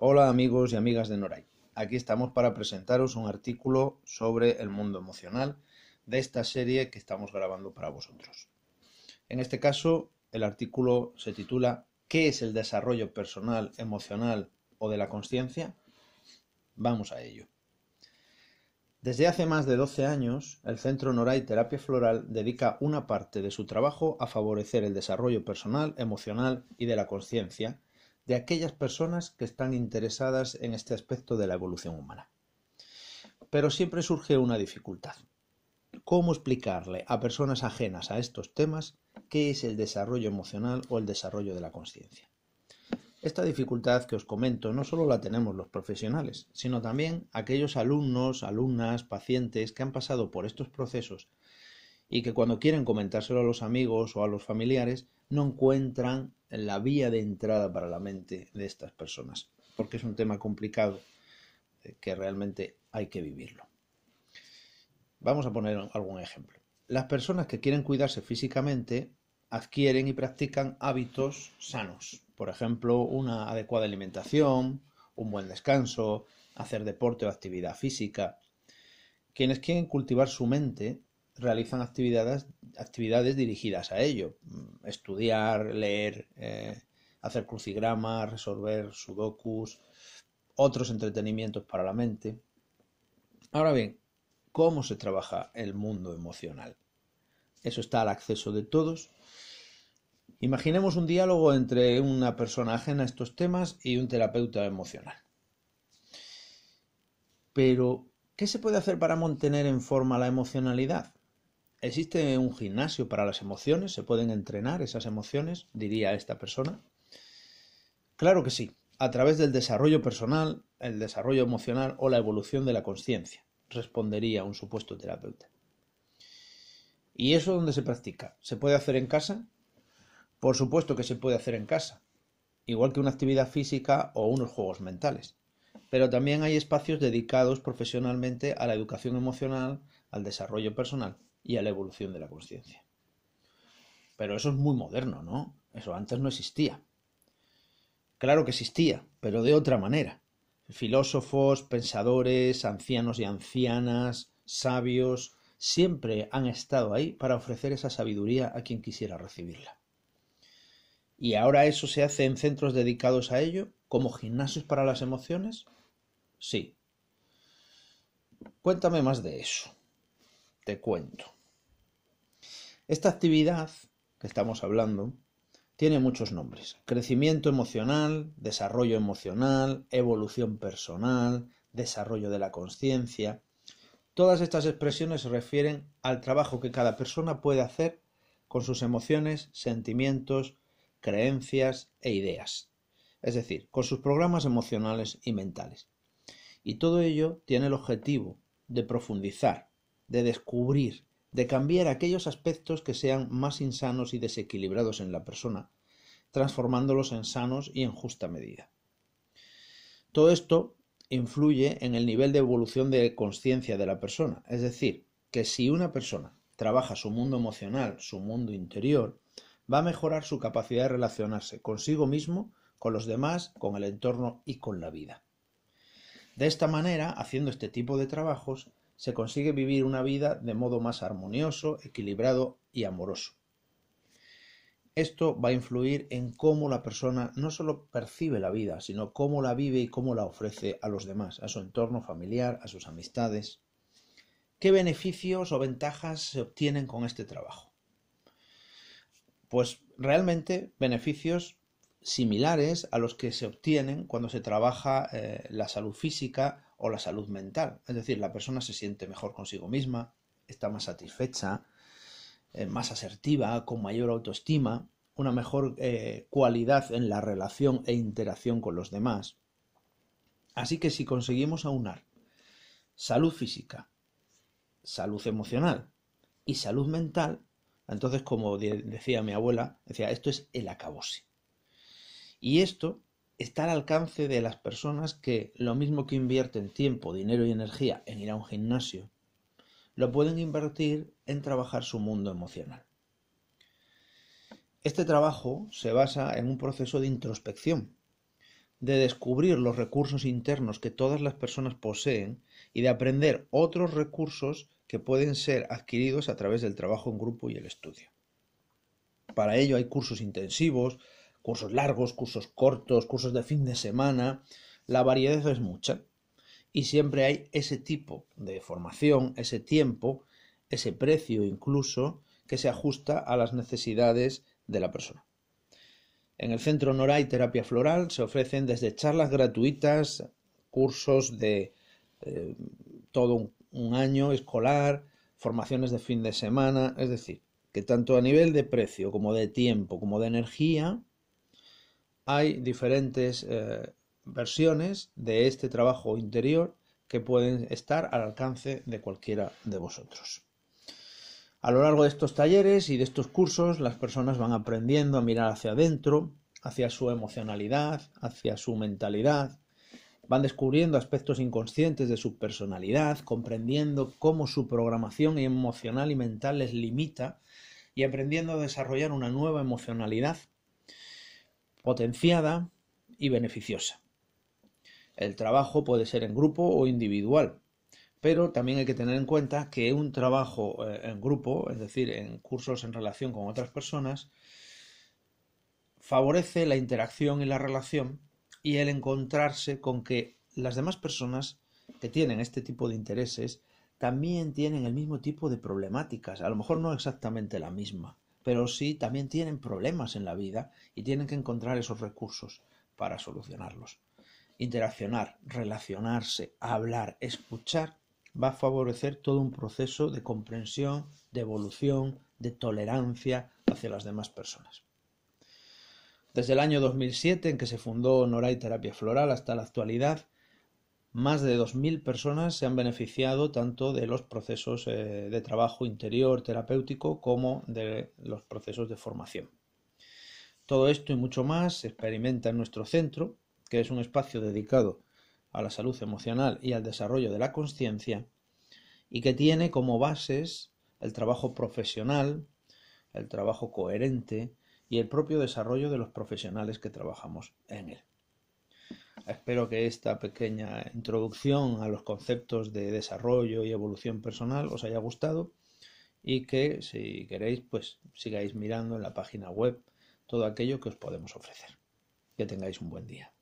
Hola amigos y amigas de Noray. Aquí estamos para presentaros un artículo sobre el mundo emocional de esta serie que estamos grabando para vosotros. En este caso, el artículo se titula ¿Qué es el desarrollo personal, emocional o de la conciencia? Vamos a ello. Desde hace más de 12 años, el Centro Noray Terapia Floral dedica una parte de su trabajo a favorecer el desarrollo personal, emocional y de la conciencia de aquellas personas que están interesadas en este aspecto de la evolución humana. Pero siempre surge una dificultad. ¿Cómo explicarle a personas ajenas a estos temas qué es el desarrollo emocional o el desarrollo de la conciencia? Esta dificultad que os comento no solo la tenemos los profesionales, sino también aquellos alumnos, alumnas, pacientes que han pasado por estos procesos y que cuando quieren comentárselo a los amigos o a los familiares no encuentran la vía de entrada para la mente de estas personas, porque es un tema complicado eh, que realmente hay que vivirlo. Vamos a poner algún ejemplo. Las personas que quieren cuidarse físicamente adquieren y practican hábitos sanos, por ejemplo, una adecuada alimentación, un buen descanso, hacer deporte o actividad física. Quienes quieren cultivar su mente realizan actividades, actividades dirigidas a ello. Estudiar, leer, eh, hacer crucigramas, resolver sudokus, otros entretenimientos para la mente. Ahora bien, ¿cómo se trabaja el mundo emocional? Eso está al acceso de todos Imaginemos un diálogo entre una persona ajena a estos temas y un terapeuta emocional. Pero, ¿qué se puede hacer para mantener en forma la emocionalidad? ¿Existe un gimnasio para las emociones? ¿Se pueden entrenar esas emociones? Diría esta persona. Claro que sí, a través del desarrollo personal, el desarrollo emocional o la evolución de la conciencia, respondería un supuesto terapeuta. ¿Y eso dónde se practica? ¿Se puede hacer en casa? Por supuesto que se puede hacer en casa, igual que una actividad física o unos juegos mentales. Pero también hay espacios dedicados profesionalmente a la educación emocional, al desarrollo personal y a la evolución de la conciencia. Pero eso es muy moderno, ¿no? Eso antes no existía. Claro que existía, pero de otra manera. Filósofos, pensadores, ancianos y ancianas, sabios, siempre han estado ahí para ofrecer esa sabiduría a quien quisiera recibirla. ¿Y ahora eso se hace en centros dedicados a ello, como gimnasios para las emociones? Sí. Cuéntame más de eso. Te cuento. Esta actividad que estamos hablando tiene muchos nombres. Crecimiento emocional, desarrollo emocional, evolución personal, desarrollo de la conciencia. Todas estas expresiones se refieren al trabajo que cada persona puede hacer con sus emociones, sentimientos, creencias e ideas, es decir, con sus programas emocionales y mentales. Y todo ello tiene el objetivo de profundizar, de descubrir, de cambiar aquellos aspectos que sean más insanos y desequilibrados en la persona, transformándolos en sanos y en justa medida. Todo esto influye en el nivel de evolución de conciencia de la persona, es decir, que si una persona trabaja su mundo emocional, su mundo interior, va a mejorar su capacidad de relacionarse consigo mismo, con los demás, con el entorno y con la vida. De esta manera, haciendo este tipo de trabajos, se consigue vivir una vida de modo más armonioso, equilibrado y amoroso. Esto va a influir en cómo la persona no solo percibe la vida, sino cómo la vive y cómo la ofrece a los demás, a su entorno familiar, a sus amistades. ¿Qué beneficios o ventajas se obtienen con este trabajo? pues realmente beneficios similares a los que se obtienen cuando se trabaja eh, la salud física o la salud mental. Es decir, la persona se siente mejor consigo misma, está más satisfecha, eh, más asertiva, con mayor autoestima, una mejor eh, cualidad en la relación e interacción con los demás. Así que si conseguimos aunar salud física, salud emocional y salud mental, entonces, como decía mi abuela, decía, esto es el acabose. Y esto está al alcance de las personas que lo mismo que invierten tiempo, dinero y energía en ir a un gimnasio, lo pueden invertir en trabajar su mundo emocional. Este trabajo se basa en un proceso de introspección, de descubrir los recursos internos que todas las personas poseen y de aprender otros recursos que pueden ser adquiridos a través del trabajo en grupo y el estudio. Para ello hay cursos intensivos, cursos largos, cursos cortos, cursos de fin de semana. La variedad es mucha y siempre hay ese tipo de formación, ese tiempo, ese precio incluso que se ajusta a las necesidades de la persona. En el Centro Noray Terapia Floral se ofrecen desde charlas gratuitas, cursos de eh, todo un, año escolar, formaciones de fin de semana, es decir, que tanto a nivel de precio como de tiempo como de energía hay diferentes eh, versiones de este trabajo interior que pueden estar al alcance de cualquiera de vosotros. A lo largo de estos talleres y de estos cursos, las personas van aprendiendo a mirar hacia adentro, hacia su emocionalidad, hacia su mentalidad, van descubriendo aspectos inconscientes de su personalidad, comprendiendo cómo su programación emocional y mental les limita y aprendiendo a desarrollar una nueva emocionalidad potenciada y beneficiosa. El trabajo puede ser en grupo o individual, pero también hay que tener en cuenta que un trabajo eh, en grupo, es decir, en cursos en relación con otras personas, favorece la interacción y la relación y el encontrarse con que las demás personas que tienen este tipo de intereses también tienen el mismo tipo de problemáticas, a lo mejor no exactamente la misma, pero sí también tienen problemas en la vida y tienen que encontrar esos recursos para solucionarlos. Interaccionar, relacionarse, hablar, escuchar va a favorecer todo un proceso de comprensión, de evolución, de tolerancia hacia las demás personas. Desde el año 2007, en que se fundó Noray Terapia Floral, hasta la actualidad, más de 2.000 personas se han beneficiado tanto de los procesos eh, de trabajo interior terapéutico como de los procesos de formación. Todo esto y mucho más se experimenta en nuestro centro, que es un espacio dedicado a la salud emocional y al desarrollo de la conciencia, y que tiene como bases el trabajo profesional, el trabajo coherente y el propio desarrollo de los profesionales que trabajamos en él. Espero que esta pequeña introducción a los conceptos de desarrollo y evolución personal os haya gustado y que si queréis pues sigáis mirando en la página web todo aquello que os podemos ofrecer. Que tengáis un buen día.